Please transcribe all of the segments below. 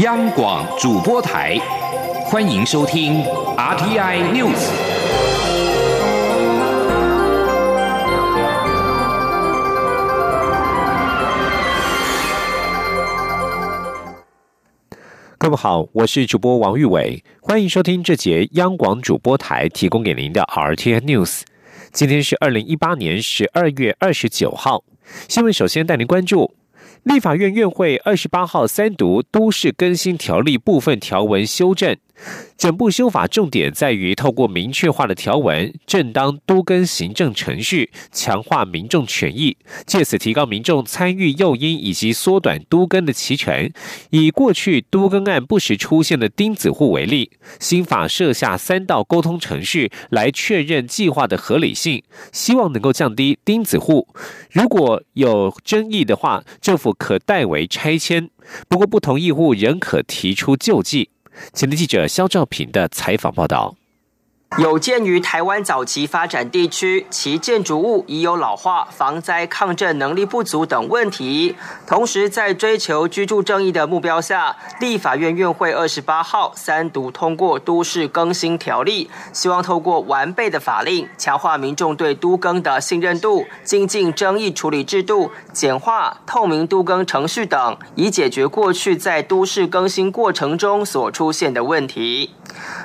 央广主播台，欢迎收听 RTI News。各位好，我是主播王玉伟，欢迎收听这节央广主播台提供给您的 RTI News。今天是二零一八年十二月二十九号，新闻首先带您关注。立法院院会二十八号三读《都市更新条例》部分条文修正。整部修法重点在于透过明确化的条文，正当都更行政程序，强化民众权益，借此提高民众参与诱因以及缩短都更的期程。以过去都更案不时出现的钉子户为例，新法设下三道沟通程序来确认计划的合理性，希望能够降低钉子户。如果有争议的话，政府可代为拆迁，不过不同意户仍可提出救济。前的记者肖兆平的采访报道。有鉴于台湾早期发展地区，其建筑物已有老化、防灾抗震能力不足等问题，同时在追求居住正义的目标下，立法院院会二十八号三读通过都市更新条例，希望透过完备的法令，强化民众对都更的信任度，精进争议处理制度，简化透明都更程序等，以解决过去在都市更新过程中所出现的问题。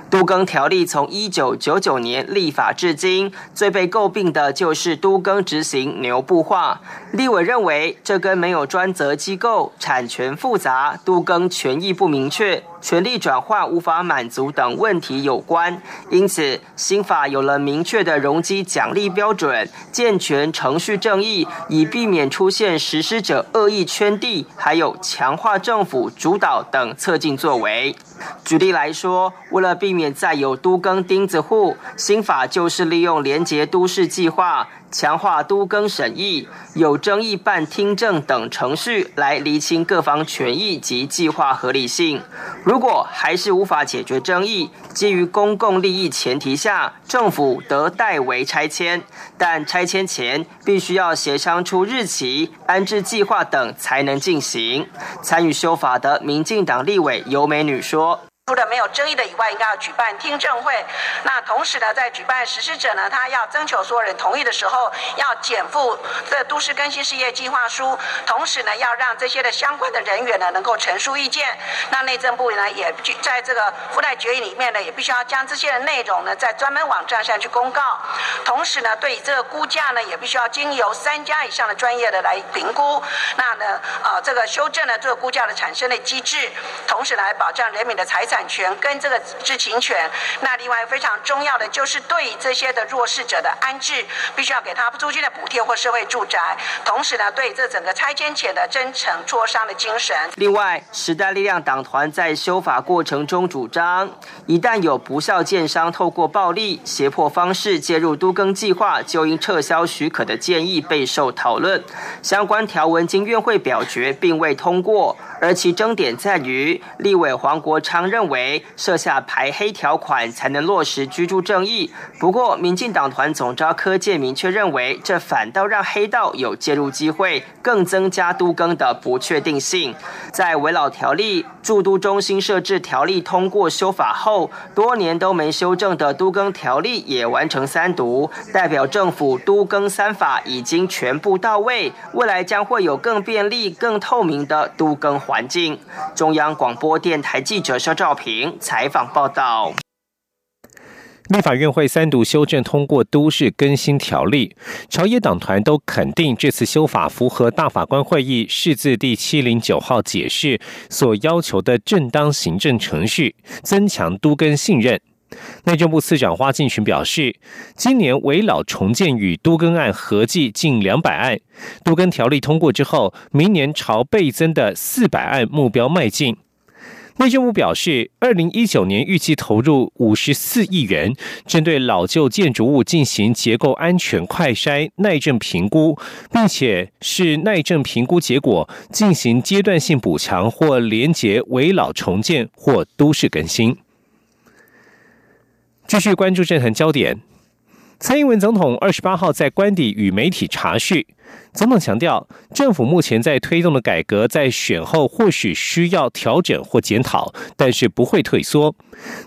都更条例从一九九九年立法至今，最被诟病的就是都更执行牛步化。立委认为，这跟没有专责机构、产权复杂、都更权益不明确。权力转换无法满足等问题有关，因此新法有了明确的容积奖励标准，健全程序正义，以避免出现实施者恶意圈地，还有强化政府主导等侧进作为。举例来说，为了避免再有都更钉子户，新法就是利用廉洁都市计划。强化都更审议、有争议办听证等程序，来厘清各方权益及计划合理性。如果还是无法解决争议，基于公共利益前提下，政府得代为拆迁，但拆迁前必须要协商出日期、安置计划等才能进行。参与修法的民进党立委尤美女说。除了没有争议的以外，应该要举办听证会。那同时呢，在举办实施者呢，他要征求所有人同意的时候，要减负这都市更新事业计划书。同时呢，要让这些的相关的人员呢，能够陈述意见。那内政部呢，也在这个附带决议里面呢，也必须要将这些的内容呢，在专门网站上去公告。同时呢，对这个估价呢，也必须要经由三家以上的专业的来评估。那呢，呃，这个修正了这个估价的产生的机制，同时来保障人民的财产产。权跟这个知情权，那另外非常重要的就是对这些的弱势者的安置，必须要给他租金的补贴或社会住宅，同时呢，对这整个拆迁前的真诚磋商的精神。另外，时代力量党团在修法过程中主张，一旦有不孝建商透过暴力胁迫方式介入都更计划，就应撤销许可的建议备受讨论。相关条文经院会表决，并未通过。而其争点在于，立委黄国昌认为设下排黑条款才能落实居住正义。不过，民进党团总召柯建明却认为，这反倒让黑道有介入机会，更增加都更的不确定性。在围老条例驻都中心设置条例通过修法后，多年都没修正的都更条例也完成三读，代表政府都更三法已经全部到位，未来将会有更便利、更透明的都更。环境，中央广播电台记者肖兆平采访报道。立法院会三读修正通过都市更新条例，朝野党团都肯定这次修法符合大法官会议释字第七零九号解释所要求的正当行政程序，增强都更信任。内政部次长花敬群表示，今年围老重建与都更案合计近两百案，都更条例通过之后，明年朝倍增的四百案目标迈进。内政部表示，二零一九年预计投入五十四亿元，针对老旧建筑物进行结构安全快筛耐震评估，并且是耐震评估结果进行阶段性补强或连结围老重建或都市更新。继续关注这层焦点。蔡英文总统二十八号在官邸与媒体查叙，总统强调，政府目前在推动的改革，在选后或许需要调整或检讨，但是不会退缩。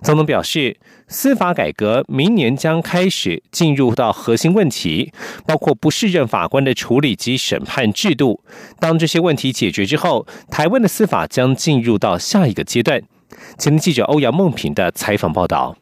总统表示，司法改革明年将开始进入到核心问题，包括不适任法官的处理及审判制度。当这些问题解决之后，台湾的司法将进入到下一个阶段。前记者欧阳梦平的采访报道。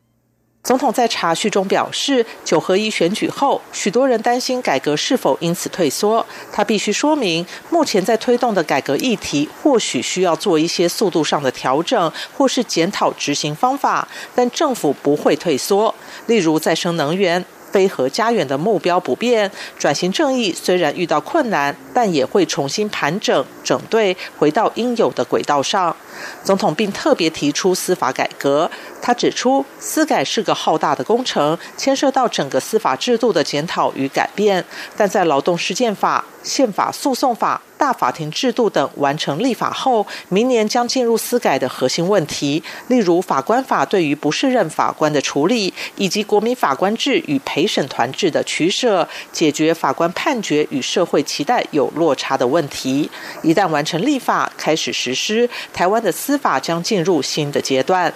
总统在查叙中表示，九合一选举后，许多人担心改革是否因此退缩。他必须说明，目前在推动的改革议题，或许需要做一些速度上的调整，或是检讨执行方法，但政府不会退缩。例如再生能源。非核家园的目标不变，转型正义虽然遇到困难，但也会重新盘整、整队，回到应有的轨道上。总统并特别提出司法改革，他指出，司改是个浩大的工程，牵涉到整个司法制度的检讨与改变，但在劳动事件法。宪法诉讼法、大法庭制度等完成立法后，明年将进入司改的核心问题，例如法官法对于不适任法官的处理，以及国民法官制与陪审团制的取舍，解决法官判决与社会期待有落差的问题。一旦完成立法，开始实施，台湾的司法将进入新的阶段。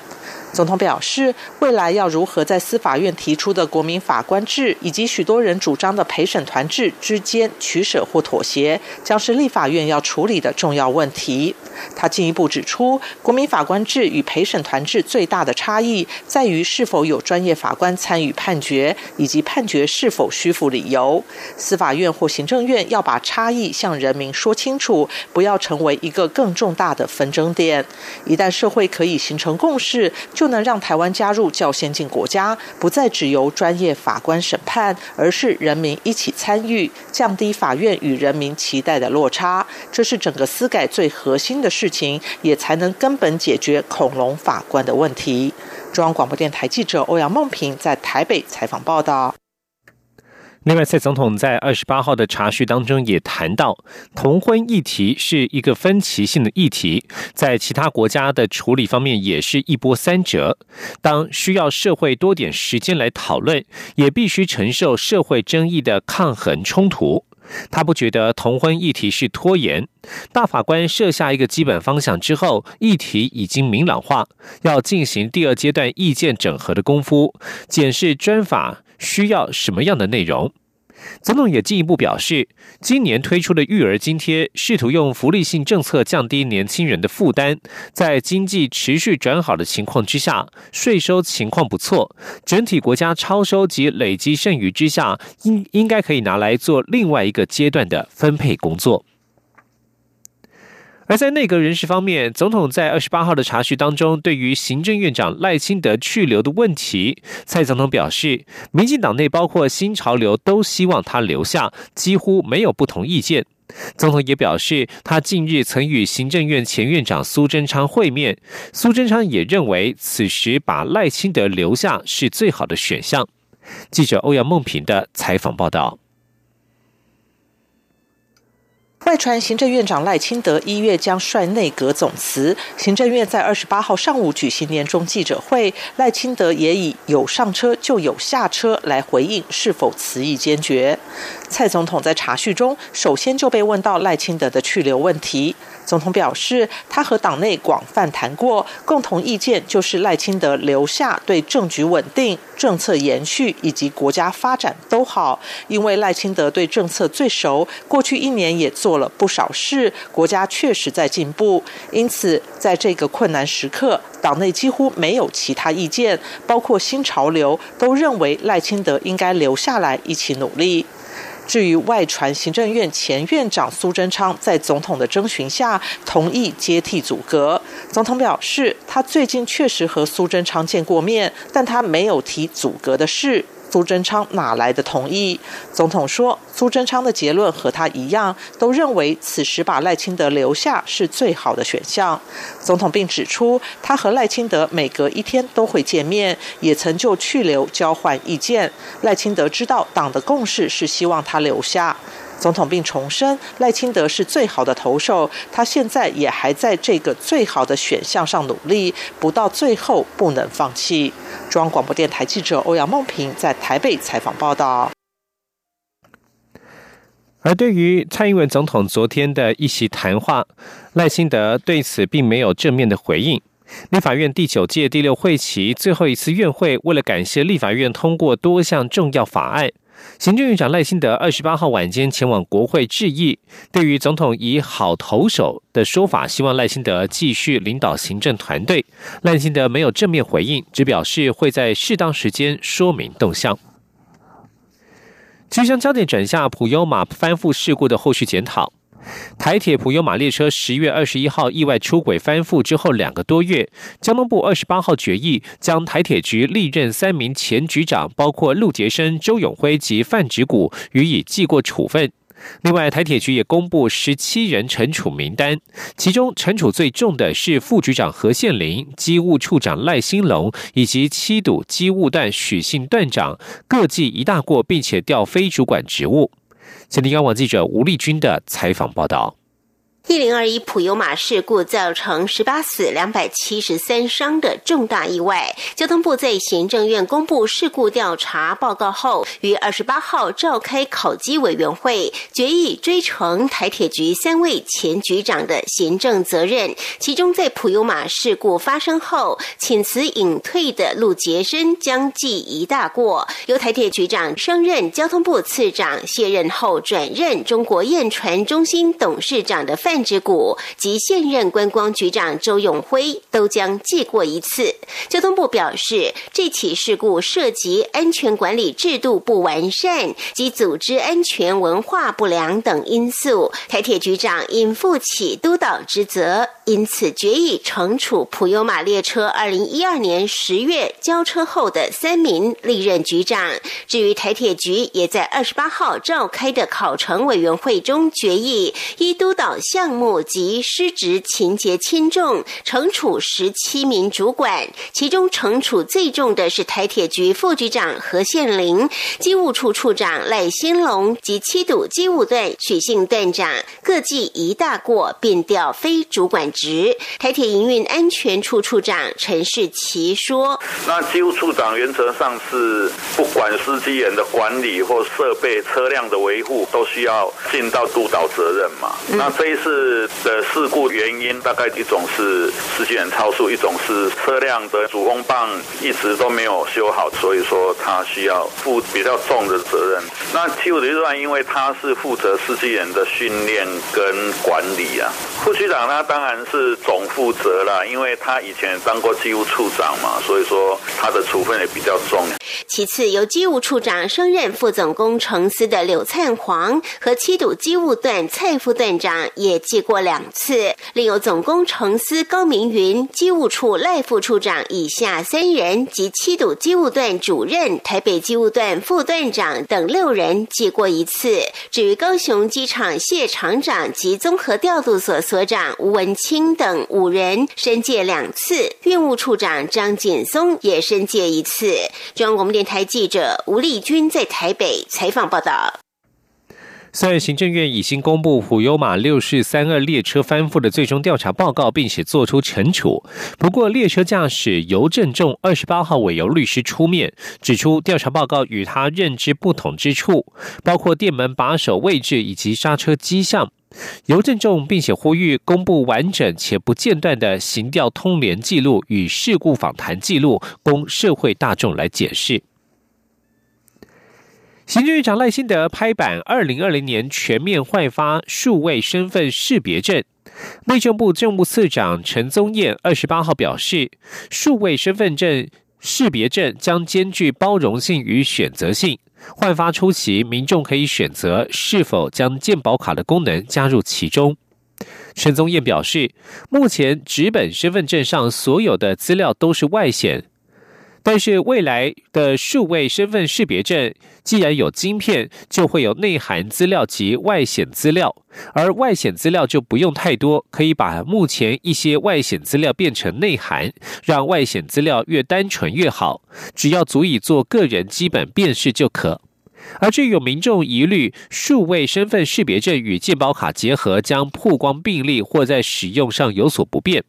总统表示，未来要如何在司法院提出的国民法官制以及许多人主张的陪审团制之间取舍或妥协，将是立法院要处理的重要问题。他进一步指出，国民法官制与陪审团制最大的差异在于是否有专业法官参与判决，以及判决是否虚负理由。司法院或行政院要把差异向人民说清楚，不要成为一个更重大的纷争点。一旦社会可以形成共识，就能让台湾加入较先进国家，不再只由专业法官审判，而是人民一起参与，降低法院与人民期待的落差。这是整个司改最核心的的事情，也才能根本解决恐龙法官的问题。中央广播电台记者欧阳梦平在台北采访报道。另外，蔡总统在二十八号的查叙当中也谈到，同婚议题是一个分歧性的议题，在其他国家的处理方面也是一波三折。当需要社会多点时间来讨论，也必须承受社会争议的抗衡冲突。他不觉得同婚议题是拖延。大法官设下一个基本方向之后，议题已经明朗化，要进行第二阶段意见整合的功夫，检视专法。需要什么样的内容？总统也进一步表示，今年推出的育儿津贴，试图用福利性政策降低年轻人的负担。在经济持续转好的情况之下，税收情况不错，整体国家超收及累积剩余之下，应应该可以拿来做另外一个阶段的分配工作。而在内阁人事方面，总统在二十八号的查叙当中，对于行政院长赖清德去留的问题，蔡总统表示，民进党内包括新潮流都希望他留下，几乎没有不同意见。总统也表示，他近日曾与行政院前院长苏贞昌会面，苏贞昌也认为此时把赖清德留下是最好的选项。记者欧阳梦平的采访报道。传行政院长赖清德一月将率内阁总辞，行政院在二十八号上午举行年终记者会，赖清德也以有上车就有下车来回应是否辞意坚决。蔡总统在查叙中首先就被问到赖清德的去留问题。总统表示，他和党内广泛谈过，共同意见就是赖清德留下对政局稳定、政策延续以及国家发展都好。因为赖清德对政策最熟，过去一年也做了不少事，国家确实在进步。因此，在这个困难时刻，党内几乎没有其他意见，包括新潮流都认为赖清德应该留下来一起努力。至于外传行政院前院长苏贞昌在总统的征询下同意接替阻隔，总统表示他最近确实和苏贞昌见过面，但他没有提阻隔的事。苏贞昌哪来的同意？总统说，苏贞昌的结论和他一样，都认为此时把赖清德留下是最好的选项。总统并指出，他和赖清德每隔一天都会见面，也曾就去留交换意见。赖清德知道党的共识是希望他留下。总统并重申，赖清德是最好的投手，他现在也还在这个最好的选项上努力，不到最后不能放弃。中央广播电台记者欧阳梦平在台北采访报道。而对于蔡英文总统昨天的一席谈话，赖清德对此并没有正面的回应。立法院第九届第六会期最后一次院会，为了感谢立法院通过多项重要法案，行政院长赖清德二十八号晚间前往国会致意。对于总统以好投手的说法，希望赖清德继续领导行政团队，赖清德没有正面回应，只表示会在适当时间说明动向。即将焦点转向普悠马翻覆事故的后续检讨。台铁普悠马列车十月二十一号意外出轨翻覆之后两个多月，交通部二十八号决议将台铁局历任三名前局长，包括陆杰生、周永辉及范植谷予以记过处分。另外，台铁局也公布十七人惩处名单，其中惩处最重的是副局长何宪林、机务处长赖兴龙以及七堵机务段许姓段长，各记一大过，并且调非主管职务。前天央网记者吴丽君的采访报道。一零二一普悠马事故造成十八死两百七十三伤的重大意外，交通部在行政院公布事故调查报告后，于二十八号召开考绩委员会，决议追承台铁局三位前局长的行政责任。其中，在普悠马事故发生后请辞隐退的陆杰生将记一大过，由台铁局长升任交通部次长，卸任后转任中国验船中心董事长的范。之谷及现任观光局长周永辉都将记过一次。交通部表示，这起事故涉及安全管理制度不完善及组织安全文化不良等因素，台铁局长应负起督导职责，因此决议惩处普悠马列车二零一二年十月交车后的三名历任局长。至于台铁局，也在二十八号召开的考成委员会中决议，依督导项。项目及失职情节轻重，惩处十七名主管，其中惩处最重的是台铁局副局长何宪林、机务处处长赖新龙及七堵机务段许姓段长，各记一大过，并调非主管职。台铁营运安全处处长陈世奇说：“那机务处长原则上是不管司机员的管理或设备、车辆的维护，都需要尽到督导责任嘛。那这一次。”是的事故原因大概一种是司机员超速，一种是车辆的主风棒一直都没有修好，所以说他需要负比较重的责任。那七五的日段，因为他是负责司机员的训练跟管理啊。副区长他当然是总负责啦，因为他以前当过机务处长嘛，所以说他的处分也比较重。其次，由机务处长升任副总工程司的柳灿煌和七堵机务段蔡副段长也。记过两次，另有总工程司高明云、机务处赖副处长以下三人及七堵机务段主任、台北机务段副段长等六人记过一次。至于高雄机场谢厂长及综合调度所所长吴文清等五人，申诫两次。运务处长张锦松也申诫一次。中央广播电台记者吴丽君在台北采访报道。虽然行政院已经公布虎优马六四三二列车翻覆的最终调查报告，并且作出惩处，不过列车驾驶尤正仲二十八号委由律师出面指出，调查报告与他认知不同之处，包括电门把手位置以及刹车迹象。尤正仲并且呼吁公布完整且不间断的行调通联记录与事故访谈记录，供社会大众来解释。行政院长赖幸德拍板，二零二零年全面换发数位身份识别证。内政部政务次长陈宗彦二十八号表示，数位身份证识别证将兼具包容性与选择性。换发初期，民众可以选择是否将健保卡的功能加入其中。陈宗彦表示，目前纸本身份证上所有的资料都是外显。但是未来的数位身份识别证，既然有晶片，就会有内涵资料及外显资料，而外显资料就不用太多，可以把目前一些外显资料变成内涵，让外显资料越单纯越好，只要足以做个人基本辨识就可。而至于有民众疑虑数位身份识别证与健保卡结合将曝光病例或在使用上有所不便。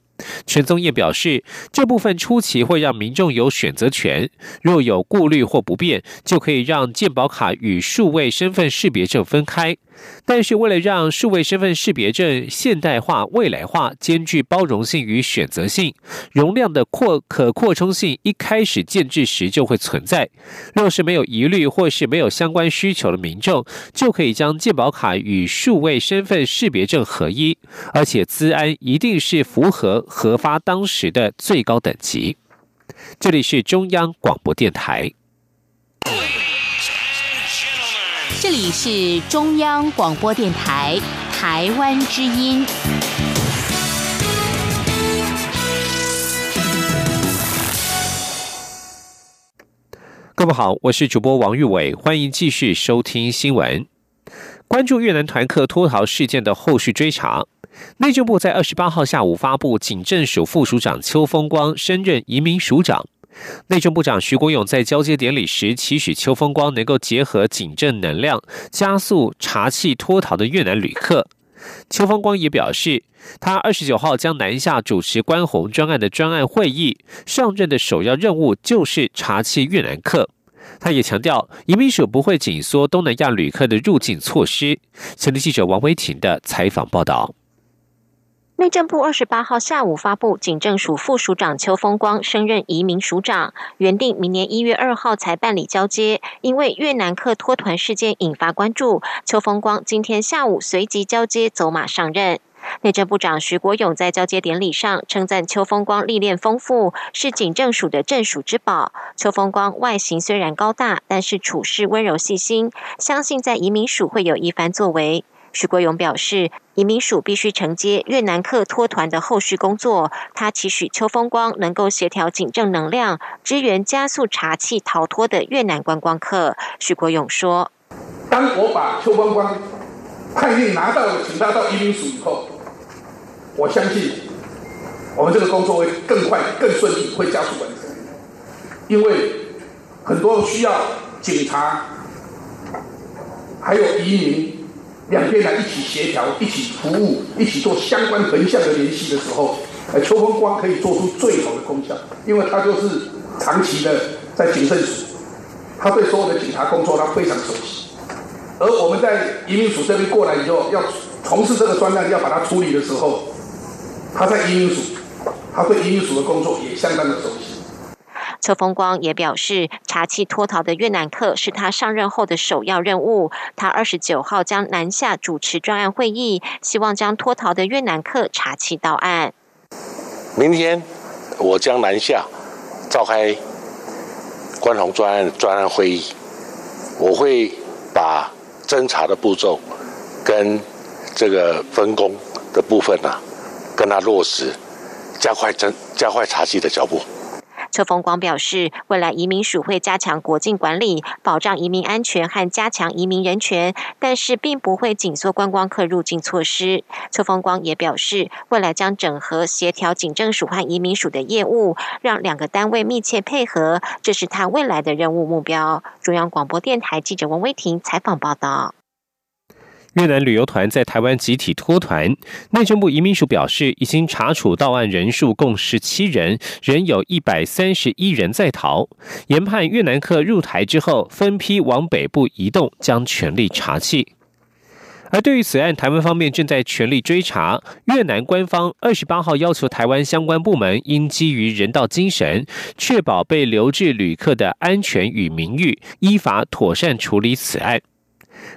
陈宗彦表示，这部分初期会让民众有选择权，若有顾虑或不便，就可以让健保卡与数位身份识别证分开。但是，为了让数位身份识别证现代化、未来化，兼具包容性与选择性，容量的扩可扩充性一开始建制时就会存在。若是没有疑虑或是没有相关需求的民众，就可以将健保卡与数位身份识别证合一，而且资安一定是符合核发当时的最高等级。这里是中央广播电台。这里是中央广播电台台湾之音。各位好，我是主播王玉伟，欢迎继续收听新闻。关注越南团客脱逃事件的后续追查，内政部在二十八号下午发布，警政署副署长邱风光升任移民署长。内政部长徐国勇在交接典礼时期许邱风光能够结合警政能量，加速查缉脱逃的越南旅客。邱风光也表示，他二十九号将南下主持关红专案的专案会议，上任的首要任务就是查缉越南客。他也强调，移民署不会紧缩东南亚旅客的入境措施。前的记者王维婷的采访报道。内政部二十八号下午发布，警政署副署长邱风光升任移民署长，原定明年一月二号才办理交接，因为越南客脱团事件引发关注，邱风光今天下午随即交接走马上任。内政部长徐国勇在交接典礼上称赞邱风光历练丰富，是警政署的镇署之宝。邱风光外形虽然高大，但是处事温柔细心，相信在移民署会有一番作为。徐国勇表示，移民署必须承接越南客脱团的后续工作。他期许邱风光能够协调警政能量，支援加速查缉逃脱的越南观光客。徐国勇说：“当我把邱风光判令拿到，请他到移民署以后，我相信我们这个工作会更快、更顺利，会加速完成。因为很多需要警察还有移民。”两边来一起协调、一起服务、一起做相关横向的联系的时候，呃，邱风光可以做出最好的功效，因为他就是长期的在警政署，他对所有的警察工作他非常熟悉。而我们在移民署这边过来以后，要从事这个专案，要把它处理的时候，他在移民署，他对移民署的工作也相当的熟悉。邱风光也表示，查缉脱逃的越南客是他上任后的首要任务。他二十九号将南下主持专案会议，希望将脱逃的越南客查缉到案。明天我将南下召开关宏专案专案会议，我会把侦查的步骤跟这个分工的部分呢，跟他落实，加快侦加快查缉的脚步。邱风光表示，未来移民署会加强国境管理，保障移民安全和加强移民人权，但是并不会紧缩观光客入境措施。邱风光也表示，未来将整合协调警政署和移民署的业务，让两个单位密切配合，这是他未来的任务目标。中央广播电台记者王威婷采访报道。越南旅游团在台湾集体脱团，内政部移民署表示，已经查处到案人数共十七人，仍有一百三十一人在逃。研判越南客入台之后，分批往北部移动，将全力查缉。而对于此案，台湾方面正在全力追查。越南官方二十八号要求台湾相关部门应基于人道精神，确保被留置旅客的安全与名誉，依法妥善处理此案。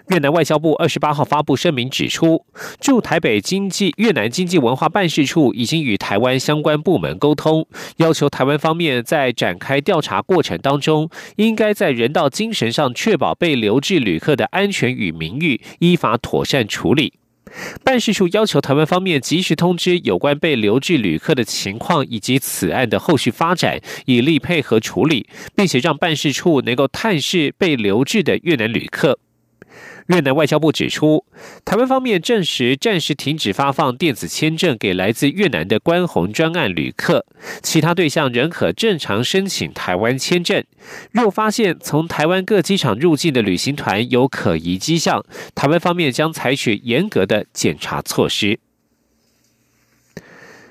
越南外交部二十八号发布声明指出，驻台北经济越南经济文化办事处已经与台湾相关部门沟通，要求台湾方面在展开调查过程当中，应该在人道精神上确保被留置旅客的安全与名誉，依法妥善处理。办事处要求台湾方面及时通知有关被留置旅客的情况以及此案的后续发展，以利配合处理，并且让办事处能够探视被留置的越南旅客。越南外交部指出，台湾方面证实暂时停止发放电子签证给来自越南的关红专案旅客，其他对象仍可正常申请台湾签证。若发现从台湾各机场入境的旅行团有可疑迹象，台湾方面将采取严格的检查措施。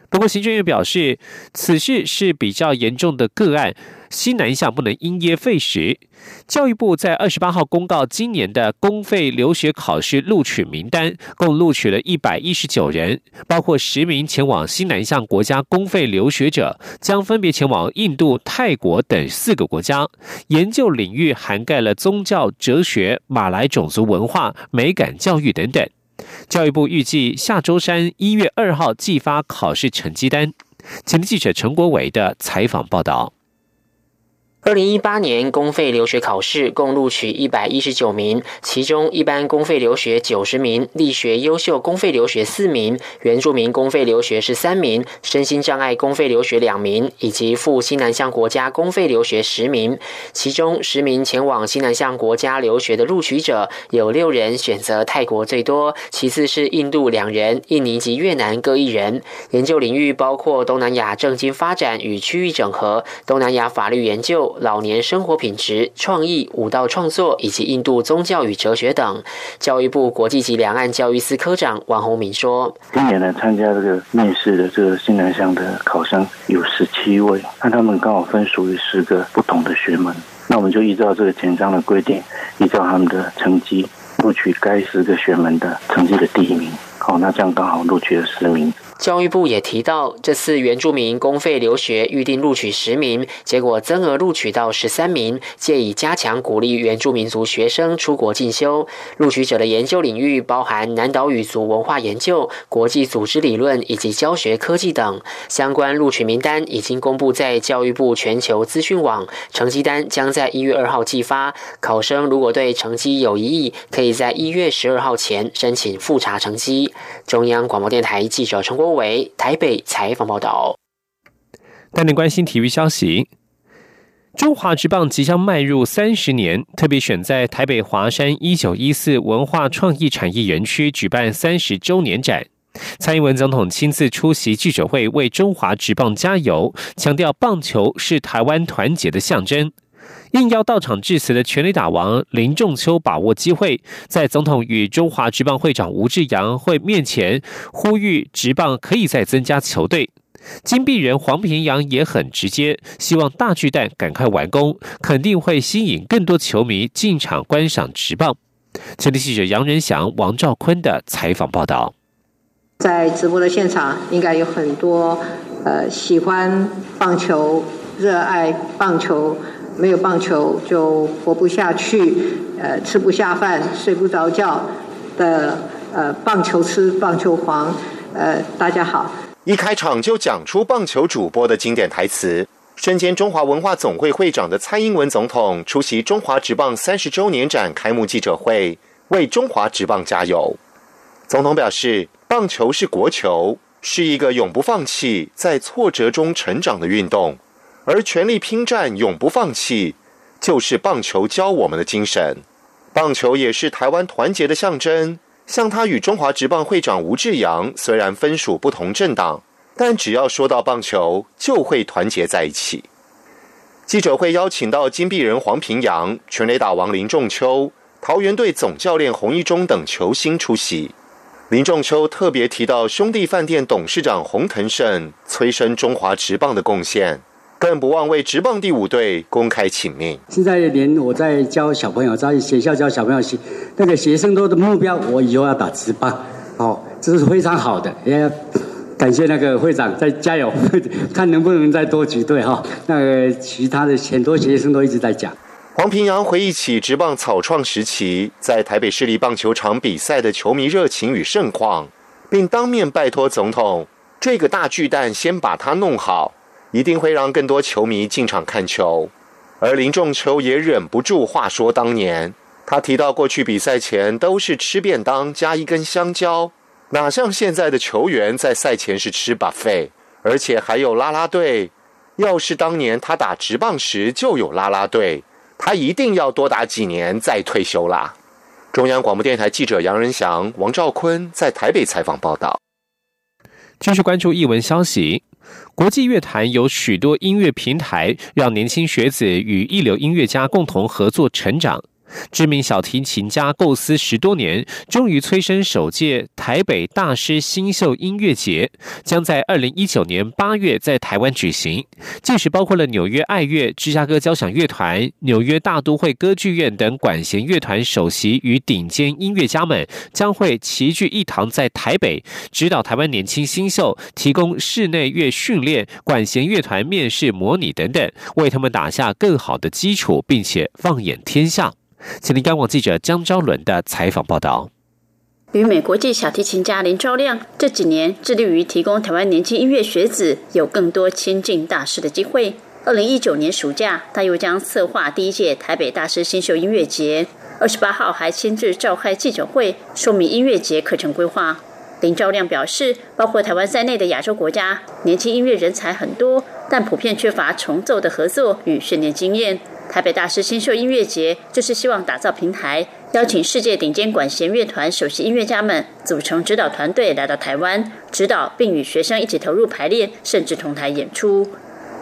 不过，行政院表示，此事是比较严重的个案，西南向不能因噎废食。教育部在二十八号公告今年的公费留学考试录取名单，共录取了一百一十九人，包括十名前往西南向国家公费留学者，将分别前往印度、泰国等四个国家，研究领域涵盖了宗教、哲学、马来种族文化、美感教育等等。教育部预计下周三一月二号寄发考试成绩单。请记者陈国伟的采访报道。二零一八年公费留学考试共录取一百一十九名，其中一般公费留学九十名，力学优秀公费留学四名，原住民公费留学是三名，身心障碍公费留学两名，以及赴西南向国家公费留学十名。其中十名前往西南向国家留学的录取者，有六人选择泰国最多，其次是印度两人，印尼及越南各一人。研究领域包括东南亚政经发展与区域整合、东南亚法律研究。老年生活品质、创意、舞蹈创作以及印度宗教与哲学等。教育部国际级两岸教育司科长王宏明说：“今年呢，参加这个面试的这个新南向的考生有十七位，那他们刚好分属于十个不同的学门。那我们就依照这个简章的规定，依照他们的成绩录取该十个学门的成绩的第一名。好，那这样刚好录取了十名。”教育部也提到，这次原住民公费留学预定录取十名，结果增额录取到十三名，借以加强鼓励原住民族学生出国进修。录取者的研究领域包含南岛语族文化研究、国际组织理论以及教学科技等。相关录取名单已经公布在教育部全球资讯网，成绩单将在一月二号寄发。考生如果对成绩有疑议，可以在一月十二号前申请复查成绩。中央广播电台记者陈国。为台北采访报道。带您关心体育消息。中华职棒即将迈入三十年，特别选在台北华山一九一四文化创意产业园区举办三十周年展。蔡英文总统亲自出席记者会，为中华职棒加油，强调棒球是台湾团结的象征。应邀到场致辞的全垒打王林仲秋把握机会，在总统与中华职棒会长吴志阳会面前呼吁职棒可以再增加球队。金币人黄平阳也很直接，希望大巨蛋赶快完工，肯定会吸引更多球迷进场观赏职棒。前天记者杨仁祥、王兆坤的采访报道，在直播的现场应该有很多呃喜欢棒球、热爱棒球。没有棒球就活不下去，呃，吃不下饭，睡不着觉的呃，棒球痴棒球狂，呃，大家好。一开场就讲出棒球主播的经典台词。身兼中华文化总会会长的蔡英文总统出席中华职棒三十周年展开幕记者会，为中华职棒加油。总统表示，棒球是国球，是一个永不放弃、在挫折中成长的运动。而全力拼战、永不放弃，就是棒球教我们的精神。棒球也是台湾团结的象征。像他与中华职棒会长吴志阳，虽然分属不同政党，但只要说到棒球，就会团结在一起。记者会邀请到金碧人黄平阳、全垒打王林仲秋、桃园队总教练洪一中等球星出席。林仲秋特别提到兄弟饭店董事长洪腾胜催生中华职棒的贡献。更不忘为职棒第五队公开请命。现在连我在教小朋友，在学校教小朋友，那个学生都的目标，我以后要打职棒，哦，这是非常好的。也感谢那个会长在加油，看能不能再多几队哈。那个其他的很多学生都一直在讲。黄平阳回忆起职棒草创时期，在台北市立棒球场比赛的球迷热情与盛况，并当面拜托总统，这个大巨蛋先把它弄好。一定会让更多球迷进场看球，而林仲秋也忍不住话说当年，他提到过去比赛前都是吃便当加一根香蕉，哪像现在的球员在赛前是吃 buffet，而且还有啦啦队。要是当年他打直棒时就有啦啦队，他一定要多打几年再退休啦。中央广播电台记者杨仁祥、王兆坤在台北采访报道。继续关注译文消息。国际乐坛有许多音乐平台，让年轻学子与一流音乐家共同合作成长。知名小提琴家构思十多年，终于催生首届台北大师新秀音乐节，将在二零一九年八月在台湾举行。届时包括了纽约爱乐、芝加哥交响乐团、纽约大都会歌剧院等管弦乐团首席与顶尖音乐家们，将会齐聚一堂，在台北指导台湾年轻新秀，提供室内乐训练、管弦乐团面试模拟等等，为他们打下更好的基础，并且放眼天下。请听央广记者江昭伦的采访报道。与美国际小提琴家林昭亮这几年致力于提供台湾年轻音乐学子有更多亲近大师的机会。二零一九年暑假，他又将策划第一届台北大师新秀音乐节。二十八号还亲自召开记者会，说明音乐节课程规划。林昭亮表示，包括台湾在内的亚洲国家，年轻音乐人才很多，但普遍缺乏重奏的合作与训练经验。台北大师新秀音乐节就是希望打造平台，邀请世界顶尖管弦乐团首席音乐家们组成指导团队来到台湾指导，并与学生一起投入排练，甚至同台演出。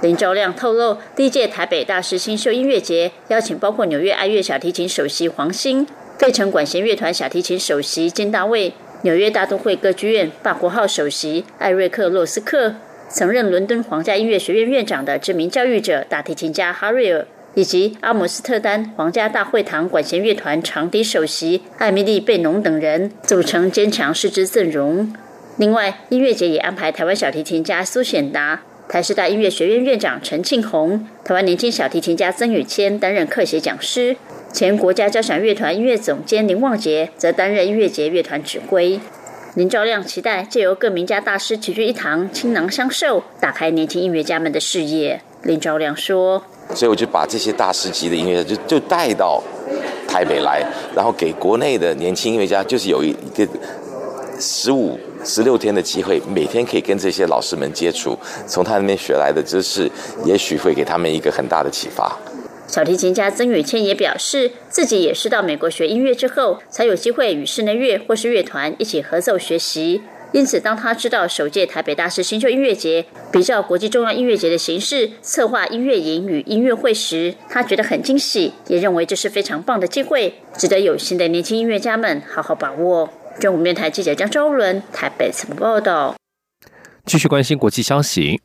林昭亮透露，第一届台北大师新秀音乐节邀请包括纽约爱乐小提琴首席黄兴、费城管弦乐团小提琴首席金大卫、纽约大都会歌剧院法国号首席艾瑞克洛斯克，曾任伦敦皇家音乐学院院长的知名教育者大提琴家哈瑞尔。以及阿姆斯特丹皇家大会堂管弦乐团长笛首席艾米丽·贝农等人组成坚强师资阵容。另外，音乐节也安排台湾小提琴家苏显达、台师大音乐学院院长陈庆红、台湾年轻小提琴家曾宇谦担任客席讲师，前国家交响乐团音乐总监林旺杰则担任音乐节乐团指挥。林兆亮期待借由各名家大师齐聚一堂，倾囊相授，打开年轻音乐家们的视野。林兆亮说。所以我就把这些大师级的音乐就就带到台北来，然后给国内的年轻音乐家，就是有一一个十五、十六天的机会，每天可以跟这些老师们接触，从他那边学来的知识，也许会给他们一个很大的启发。小提琴家曾宇谦也表示，自己也是到美国学音乐之后，才有机会与室内乐或是乐团一起合奏学习。因此，当他知道首届台北大师新秀音乐节比较国际重要音乐节的形式策划音乐营与音乐会时，他觉得很惊喜，也认为这是非常棒的机会，值得有心的年轻音乐家们好好把握。中午面台记者江昭伦台北怎么报道？继续关心国际消息。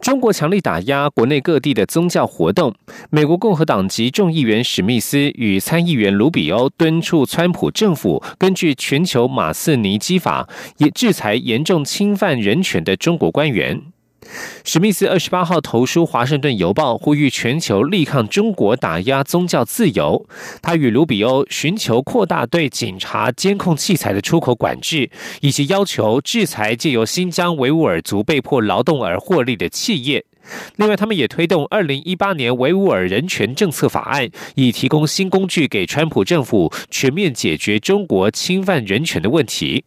中国强力打压国内各地的宗教活动。美国共和党籍众议员史密斯与参议员卢比欧敦促川普政府根据全球马斯尼基法，也制裁严重侵犯人权的中国官员。史密斯二十八号投书《华盛顿邮报》，呼吁全球力抗中国打压宗教自由。他与卢比欧寻求扩大对警察监控器材的出口管制，以及要求制裁借由新疆维吾尔族被迫劳动而获利的企业。另外，他们也推动二零一八年维吾尔人权政策法案，以提供新工具给川普政府全面解决中国侵犯人权的问题。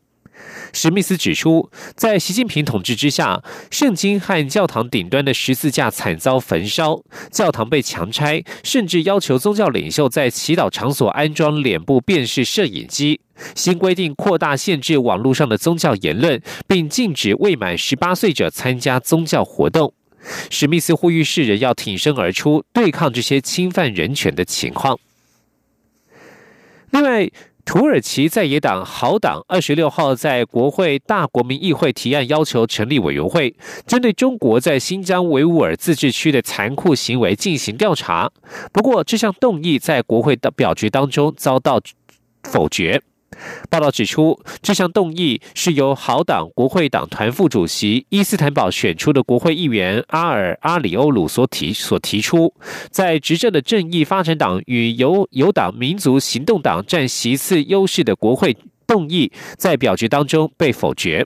史密斯指出，在习近平统治之下，圣经和教堂顶端的十字架惨遭焚烧，教堂被强拆，甚至要求宗教领袖在祈祷场所安装脸部辨识摄影机。新规定扩大限制网络上的宗教言论，并禁止未满十八岁者参加宗教活动。史密斯呼吁世人要挺身而出，对抗这些侵犯人权的情况。另外。土耳其在野党好党二十六号在国会大国民议会提案，要求成立委员会，针对中国在新疆维吾尔自治区的残酷行为进行调查。不过，这项动议在国会的表决当中遭到否决。报道指出，这项动议是由好党国会党团副主席伊斯坦堡选出的国会议员阿尔阿里欧鲁所提所提出，在执政的正义发展党与由由党民族行动党占席次优势的国会动议，在表决当中被否决。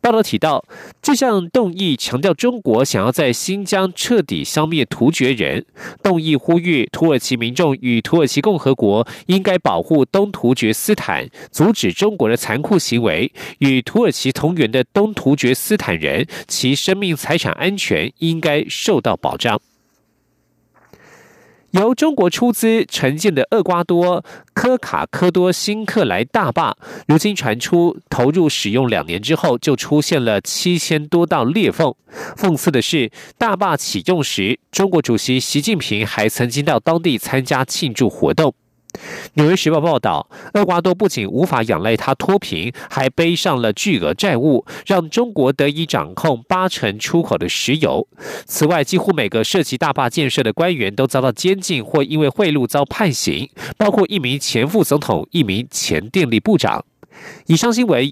报道提到，这项动议强调中国想要在新疆彻底消灭突厥人。动议呼吁土耳其民众与土耳其共和国应该保护东突厥斯坦，阻止中国的残酷行为。与土耳其同源的东突厥斯坦人，其生命财产安全应该受到保障。由中国出资承建的厄瓜多科卡科多新克莱大坝，如今传出投入使用两年之后，就出现了七千多道裂缝。讽刺的是，大坝启用时，中国主席习近平还曾经到当地参加庆祝活动。《纽约时报》报道，厄瓜多不仅无法仰赖他脱贫，还背上了巨额债务，让中国得以掌控八成出口的石油。此外，几乎每个涉及大坝建设的官员都遭到监禁或因为贿赂遭判刑，包括一名前副总统、一名前电力部长。以上新闻